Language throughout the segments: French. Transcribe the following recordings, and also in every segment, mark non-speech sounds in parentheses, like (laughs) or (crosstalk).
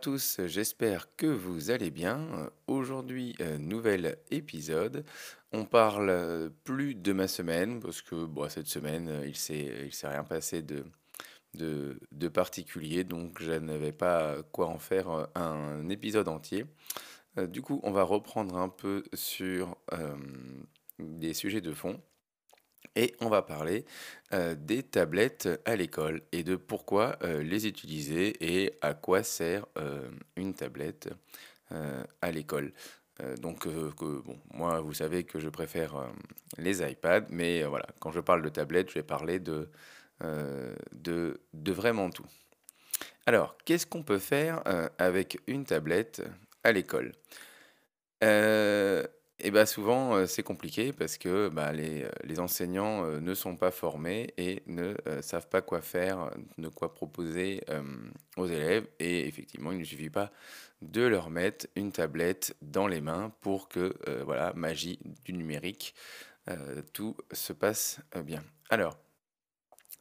Tous, j'espère que vous allez bien. Aujourd'hui, euh, nouvel épisode. On parle euh, plus de ma semaine parce que bon, cette semaine, euh, il s'est rien passé de, de, de particulier, donc je n'avais pas quoi en faire un épisode entier. Du coup, on va reprendre un peu sur des sujets de fond. Et on va parler euh, des tablettes à l'école et de pourquoi euh, les utiliser et à quoi sert euh, une tablette à l'école. Donc, bon, moi, vous savez que je préfère les iPads, mais voilà, quand je parle de tablettes, je vais parler de, de, vraiment tout. Alors, qu'est-ce qu'on peut faire avec une tablette à l'école? Et bah souvent, euh, c'est compliqué parce que bah, les, euh, les enseignants euh, ne sont pas formés et ne savent pas quoi faire, ne quoi proposer aux élèves. Et effectivement, il ne suffit pas de leur mettre une tablette dans les mains pour que, voilà, magie du numérique, tout se passe bien. Alors,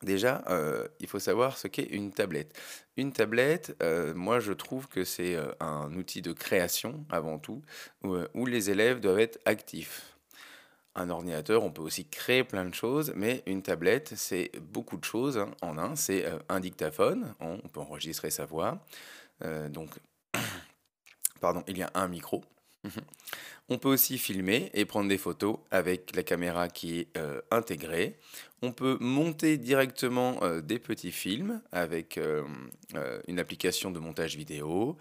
Déjà, euh, il faut savoir ce qu'est une tablette. Une tablette, euh, moi je trouve que c'est euh, un outil de création avant tout, où, les élèves doivent être actifs. Un ordinateur, on peut aussi créer plein de choses, mais une tablette, c'est beaucoup de choses hein, en un. C'est un dictaphone, on, peut enregistrer sa voix. Donc, (coughs) pardon, il y a un micro. On peut aussi filmer et prendre des photos avec la caméra qui est euh, intégrée. On peut monter directement euh, des petits films avec euh, une application de montage vidéo.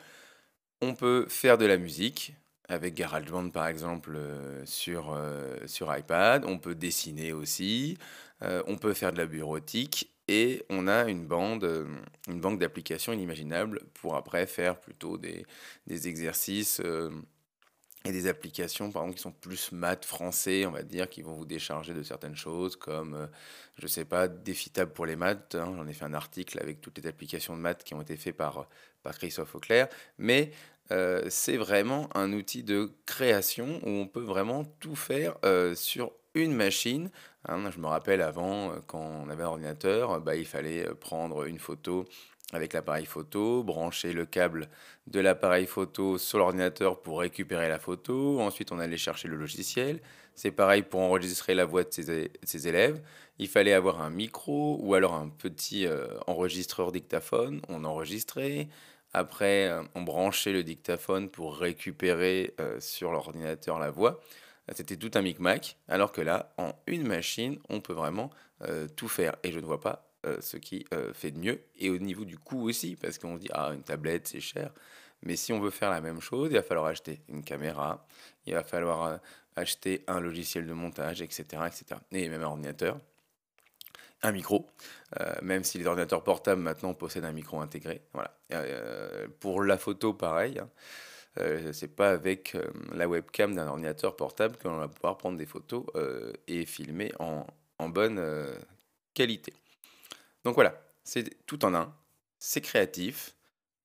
On peut faire de la musique avec GarageBand par exemple sur, sur iPad. On peut dessiner aussi. On peut faire de la bureautique. Et on a une bande, une banque d'applications inimaginables pour après faire plutôt des, des exercices. Euh, et des applications, par exemple, qui sont plus maths français, on va dire, qui vont vous décharger de certaines choses, comme, euh, je sais pas, Défitable pour les maths. hein, J'en ai fait un article avec toutes les applications de maths qui ont été faites par, par Christophe Auclair. Mais euh, c'est vraiment un outil de création où on peut vraiment tout faire euh, sur une machine. hein. je me rappelle avant, euh, quand on avait un ordinateur, euh, bah, il fallait euh, prendre une photo avec l'appareil photo, brancher le câble de l'appareil photo sur l'ordinateur pour récupérer la photo. Ensuite, on allait chercher le logiciel. C'est pareil pour enregistrer la voix de ses, élèves. Il fallait avoir un micro ou alors un petit euh, enregistreur dictaphone. On enregistrait. Après, euh, on branchait le dictaphone pour récupérer euh, sur l'ordinateur la voix. C'était tout un micmac. Alors que là, en une machine, on peut vraiment tout faire. Et je ne vois pas ce qui euh, fait de mieux. Et au niveau du coût aussi, parce qu'on se dit, ah, une tablette, c'est cher. Mais si on veut faire la même chose, il va falloir acheter une caméra, il va falloir euh, acheter un logiciel de montage, etc., etc. Et même un ordinateur, un micro, euh, même si les ordinateurs portables maintenant possèdent un micro intégré. Voilà. Euh, pour la photo, pareil. Hein. Euh, c'est pas avec euh, la webcam d'un ordinateur portable qu'on va pouvoir prendre des photos euh, et filmer en, en bonne euh, qualité. Donc voilà, c'est tout en un, c'est créatif.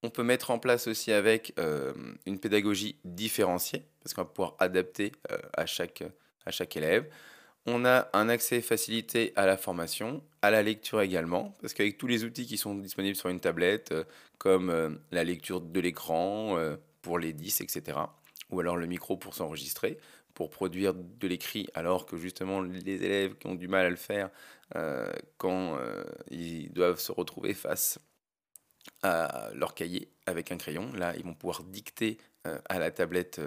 On peut mettre en place aussi avec euh, une pédagogie différenciée, parce qu'on va pouvoir adapter euh, à, chaque, à chaque élève. On a un accès facilité à la formation, à la lecture également, parce qu'avec tous les outils qui sont disponibles sur une tablette, euh, comme la lecture de l'écran pour les 10, etc., ou alors le micro pour s'enregistrer, pour produire de l'écrit, alors que justement les élèves qui ont du mal à le faire, euh, quand euh, ils doivent se retrouver face à leur cahier avec un crayon. Là, ils vont pouvoir dicter euh, à la tablette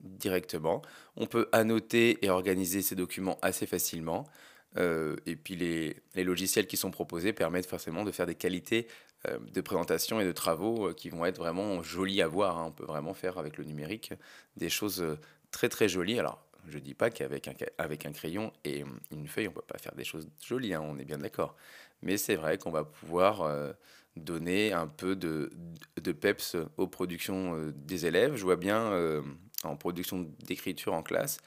directement. On peut annoter et organiser ces documents assez facilement. Et puis les, les logiciels qui sont proposés permettent forcément de faire des qualités de présentation et de travaux qui vont être vraiment jolis à voir. hein. On peut vraiment faire avec le numérique des choses très très jolies. Alors, je dis pas qu'avec un, avec un crayon et une feuille, on peut pas faire des choses jolies, hein, on est bien d'accord. Mais c'est vrai qu'on va pouvoir euh, donner un peu de, de peps aux productions euh, des élèves. Je vois bien euh, en production d'écriture en classe,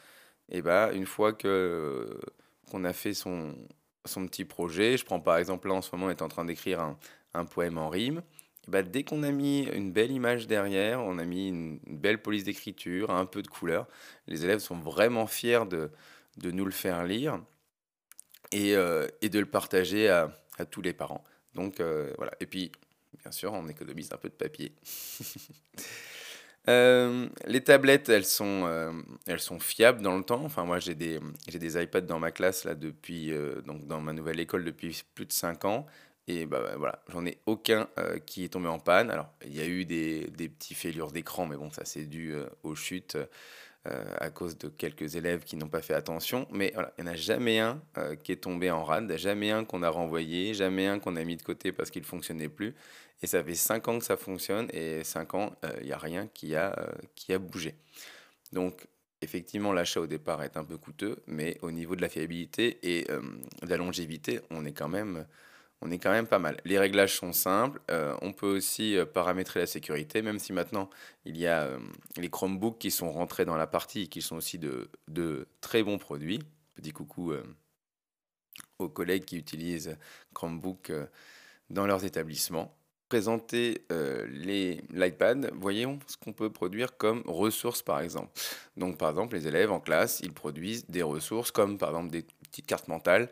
et ben, une fois qu'on a fait son, son petit projet, je prends par exemple là en ce moment, on est en train d'écrire un, un poème en rime. Ben, dès qu'on a mis une belle image derrière, on a mis une, belle police d'écriture, un peu de couleur, les élèves sont vraiment fiers de, nous le faire lire et, euh, de le partager à, tous les parents. Donc euh, voilà. Et puis bien sûr, on économise un peu de papier. (laughs) Euh, les tablettes, elles sont, fiables dans le temps. Enfin, moi, j'ai des, iPads dans ma classe là depuis, donc dans ma nouvelle école depuis plus de 5 ans. Et bah, bah, voilà, j'en ai aucun qui est tombé en panne. Alors, il y a eu des, des petits fêlures d'écran, mais bon, ça c'est dû aux chutes à cause de quelques élèves qui n'ont pas fait attention. Mais voilà, il n'y en a jamais un qui est tombé en rade, jamais un qu'on a renvoyé, jamais un qu'on a mis de côté parce qu'il ne fonctionnait plus. Et ça fait 5 ans que ça fonctionne et 5 ans, il euh, n'y a rien qui a, euh, qui a bougé. Donc, effectivement, l'achat au départ est un peu coûteux, mais au niveau de la fiabilité et euh, de la longévité, on est quand même on est quand même pas mal. Les réglages sont simples. on peut aussi paramétrer la sécurité, même si maintenant il y a les Chromebooks qui sont rentrés dans la partie et qui sont aussi de, très bons produits. Petit coucou aux collègues qui utilisent Chromebook dans leurs établissements présenter euh, l'iPad, voyons ce qu'on peut produire comme ressources par exemple. Donc par exemple, les élèves en classe, ils produisent des ressources comme par exemple des petites cartes mentales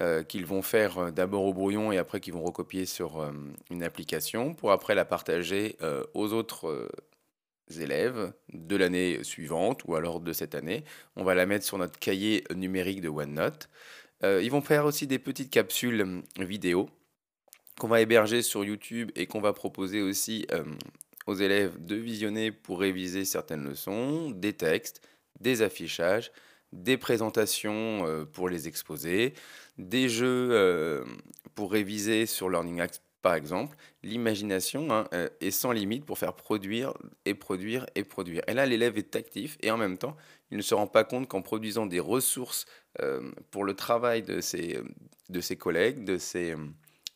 euh, qu'ils vont faire euh, d'abord au brouillon et après qu'ils vont recopier sur une application pour après la partager aux autres élèves de l'année suivante ou alors de cette année. On va la mettre sur notre cahier numérique de OneNote. ils vont faire aussi des petites capsules vidéo qu'on va héberger sur YouTube et qu'on va proposer aussi euh, aux élèves de visionner pour réviser certaines leçons, des textes, des affichages, des présentations euh, pour les exposer, des jeux euh, pour réviser sur Learning Act par exemple, l'imagination hein, est sans limite pour faire produire et produire et produire. Et là, l'élève est actif et en même temps, il ne se rend pas compte qu'en produisant des ressources pour le travail de ses, de ses collègues, de ses,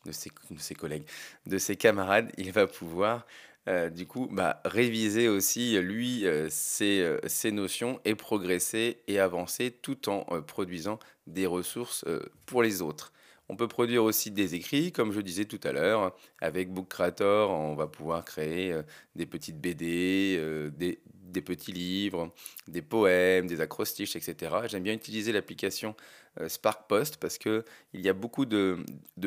de ses, collègues, de ses camarades, il va pouvoir euh, du coup bah, réviser aussi lui euh, ses, euh, ses, notions et progresser et avancer tout en produisant des ressources pour les autres. On peut produire aussi des écrits, comme je disais tout à l'heure. Avec Book Creator, on va pouvoir créer des petites BD, des, des petits livres, des poèmes, des acrostiches, etc. J'aime bien utiliser l'application Spark Post parce qu'il y a beaucoup de,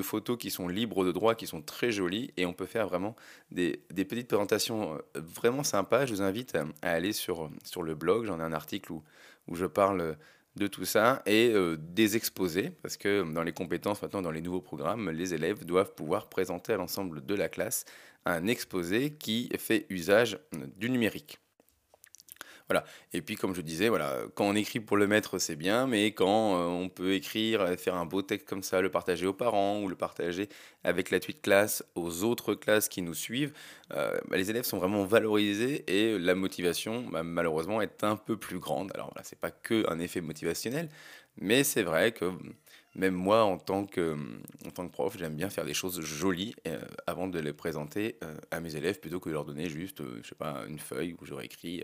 photos qui sont libres de droit, qui sont très jolies et on peut faire vraiment des, petites présentations euh, vraiment sympas. Je vous invite à, aller sur, sur le blog, j'en ai un article où, où je parle de tout ça et euh, des exposés, parce que dans les compétences, maintenant dans les nouveaux programmes, les élèves doivent pouvoir présenter à l'ensemble de la classe un exposé qui fait usage du numérique. Voilà. Et puis, comme je disais, voilà, quand on écrit pour le maître, c'est bien, mais quand euh, on peut écrire, faire un beau texte comme ça, le partager aux parents ou le partager avec la tweet classe aux autres classes qui nous suivent, euh, bah, les élèves sont vraiment valorisés et la motivation, bah, malheureusement, est un peu plus grande. Alors, voilà, c'est pas que un effet motivationnel, mais c'est vrai que même moi, en tant que, en tant que prof, j'aime bien faire des choses jolies euh, avant de les présenter à mes élèves plutôt que de leur donner juste, je sais pas, une feuille où j'aurais écrit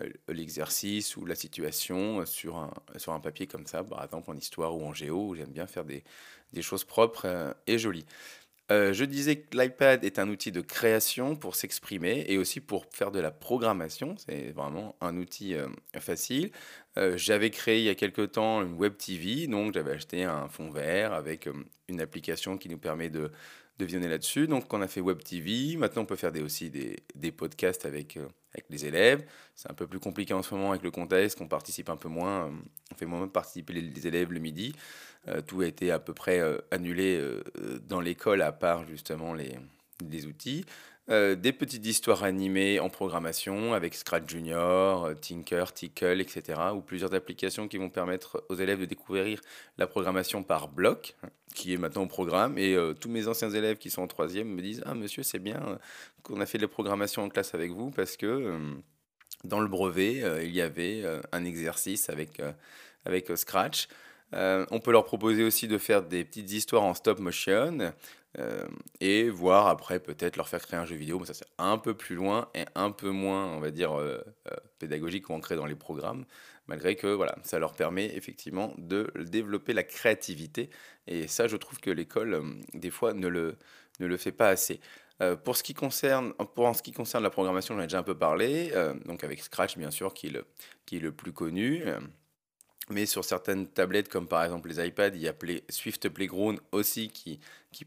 euh, l'exercice ou la situation euh, sur un, sur un papier comme ça, par exemple en histoire ou en géo, où j'aime bien faire des, des choses propres euh, et jolies. Je disais que l'iPad est un outil de création pour s'exprimer et aussi pour faire de la programmation. C'est vraiment un outil facile. j'avais créé il y a quelque temps une Web TV, donc j'avais acheté un fond vert avec une application qui nous permet de, visionner là-dessus. Donc on a fait Web TV. Maintenant on peut faire aussi des, podcasts avec les élèves. C'est un peu plus compliqué en ce moment avec le contexte, qu'on participe un peu moins. Euh, on fait moins participer les, élèves le midi. Euh, tout a été à peu près euh, annulé dans l'école, à part justement les, les outils. des petites histoires animées en programmation avec Scratch Junior, Tinker, Tickle, etc. Ou plusieurs applications qui vont permettre aux élèves de découvrir la programmation par bloc, qui est maintenant au programme. Et tous mes anciens élèves qui sont en troisième me disent Ah, monsieur, c'est bien qu'on a fait de la programmation en classe avec vous parce que dans le brevet, il y avait un exercice avec, avec Scratch. On peut leur proposer aussi de faire des petites histoires en stop motion et voir après peut-être leur faire créer un jeu vidéo. Mais ça, c'est un peu plus loin et un peu moins, on va dire, pédagogique ou ancré dans les programmes. Malgré que voilà, ça leur permet effectivement de développer la créativité. Et ça, je trouve que l'école, des fois, ne le, ne le fait pas assez. Euh, pour, ce qui concerne, pour en ce qui concerne la programmation, j'en ai déjà un peu parlé, euh, donc avec Scratch bien sûr qui le, qui est le plus connu. Mais sur certaines tablettes, comme par exemple les iPads, il y a Swift Playground aussi qui,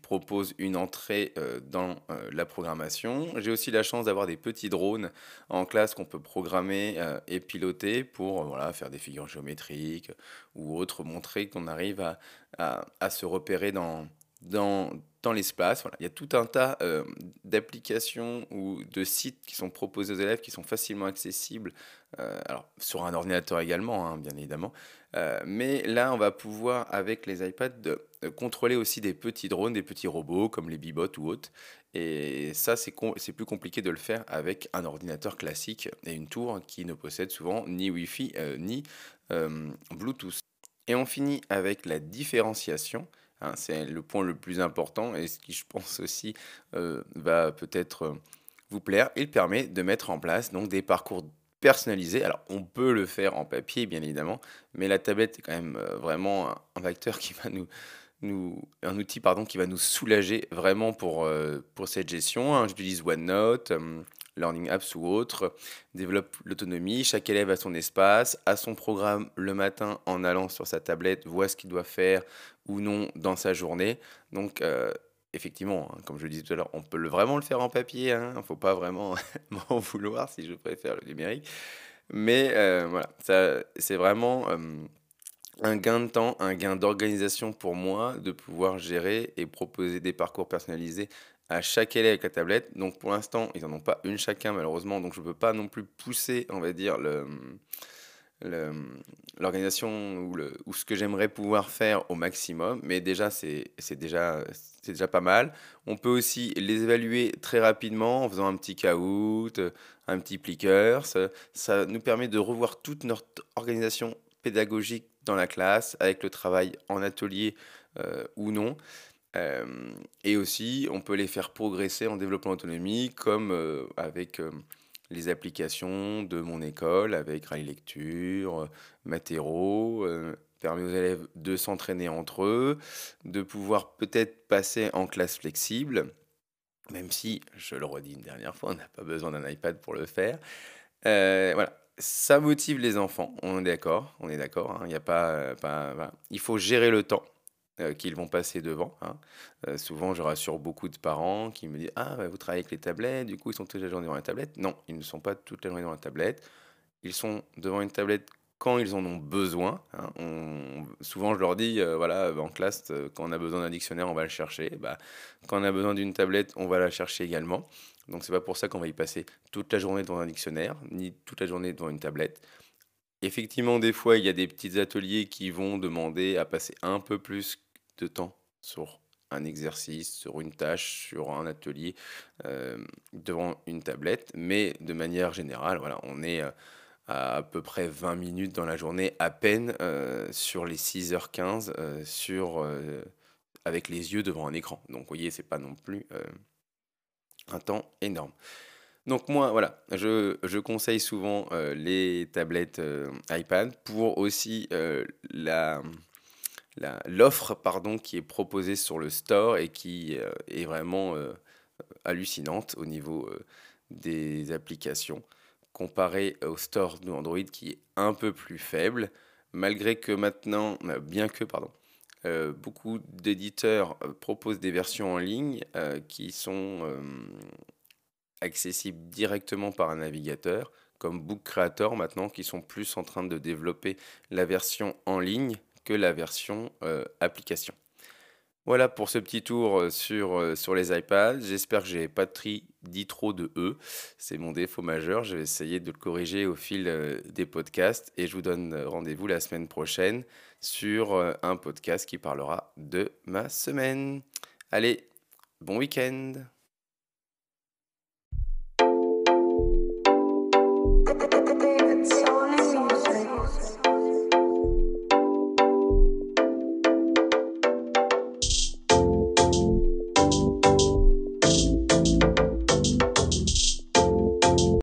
propose une entrée euh, dans euh, la programmation. J'ai aussi la chance d'avoir des petits drones en classe qu'on peut programmer euh, et piloter pour faire des figures géométriques ou autres, montrer qu'on arrive à, se repérer dans, dans, dans l'espace. Voilà. Il y a tout un tas d'applications ou de sites qui sont proposés aux élèves qui sont facilement accessibles euh, alors, sur un ordinateur également, hein, bien évidemment. Euh, mais là, on va pouvoir, avec les iPads, contrôler aussi des petits drones, des petits robots comme les Bibot ou autres. Et ça, c'est plus compliqué de le faire avec un ordinateur classique et une tour qui ne possède souvent ni Wi-Fi euh, ni Bluetooth. Et on finit avec la différenciation. Hein, c'est le point le plus important et ce qui, je pense aussi, va peut-être vous plaire. Il permet de mettre en place donc des parcours personnalisé. Alors, on peut le faire en papier, bien évidemment, mais la tablette est quand même euh, vraiment un, facteur qui va nous, un outil pardon, qui va nous soulager vraiment pour, euh, cette gestion. Hein. J'utilise OneNote, euh, Learning Apps ou autre, développe l'autonomie. Chaque élève a son espace, a son programme le matin en allant sur sa tablette, voit ce qu'il doit faire ou non dans sa journée. Donc, effectivement, hein, comme je le disais tout à l'heure, on peut vraiment le faire en papier. Il hein, ne faut pas vraiment (laughs) m'en vouloir si je préfère le numérique. Mais euh, voilà, c'est vraiment euh, un gain de temps, un gain d'organisation pour moi de pouvoir gérer et proposer des parcours personnalisés à chaque élève avec la tablette. Donc pour l'instant, ils n'en ont pas une chacun malheureusement, donc je ne peux pas non plus pousser, on va dire, le l'organisation ou, ou, ce que j'aimerais pouvoir faire au maximum, mais déjà c'est déjà, déjà pas mal. On peut aussi les évaluer très rapidement en faisant un petit caout, un petit plicker. Ça, ça nous permet de revoir toute notre organisation pédagogique dans la classe, avec le travail en atelier euh, ou non. Euh, et aussi, on peut les faire progresser en développant l'autonomie, comme euh, avec les applications de mon école avec Rallye Lecture, Matero, euh, permet aux élèves de s'entraîner entre eux, de pouvoir peut-être passer en classe flexible, même si, je le redis une dernière fois, on n'a pas besoin d'un iPad pour le faire. Euh, voilà, ça motive les enfants, on est d'accord, on est d'accord, hein, a pas, pas, il faut gérer le temps. Euh, qu'ils vont passer devant. Hein. Euh, souvent, je rassure beaucoup de parents qui me disent Ah, vous travaillez avec les tablettes, du coup, ils sont toute la journée devant la tablette. Non, ils ne sont pas toute la journée devant la tablette. Ils sont devant une tablette quand ils en ont besoin. Hein. souvent, je leur dis euh, voilà, en classe, quand on a besoin d'un dictionnaire, on va le chercher. Bah, quand on a besoin d'une tablette, on va la chercher également. Donc, c'est pas pour ça qu'on va y passer toute la journée devant un dictionnaire, ni toute la journée devant une tablette. Effectivement, des fois, il y a des petits ateliers qui vont demander à passer un peu plus de temps sur un exercice, sur une tâche, sur un atelier, euh, devant une tablette. Mais de manière générale, voilà, on est euh, à, à peu près 20 minutes dans la journée, à peine euh, sur les 6h15, sur, avec les yeux devant un écran. Donc, vous voyez, c'est pas non plus un temps énorme. Donc moi, voilà, je, je conseille souvent les tablettes iPad pour aussi la l'offre pardon qui est proposée sur le store et qui euh, est vraiment euh, hallucinante au niveau euh, des applications comparé au store de Android qui est un peu plus faible. Malgré que maintenant bien que pardon beaucoup d'éditeurs proposent des versions en ligne qui sont accessibles directement par un navigateur comme Book Creator maintenant qui sont plus en train de développer la version en ligne la version euh, application. Voilà pour ce petit tour euh, sur, euh, sur les iPads. J'espère que j'ai pas dit trop de E. C'est mon défaut majeur. Je vais essayer de le corriger au fil des podcasts et je vous donne rendez-vous la semaine prochaine sur un podcast qui parlera de ma semaine. Allez, bon week-end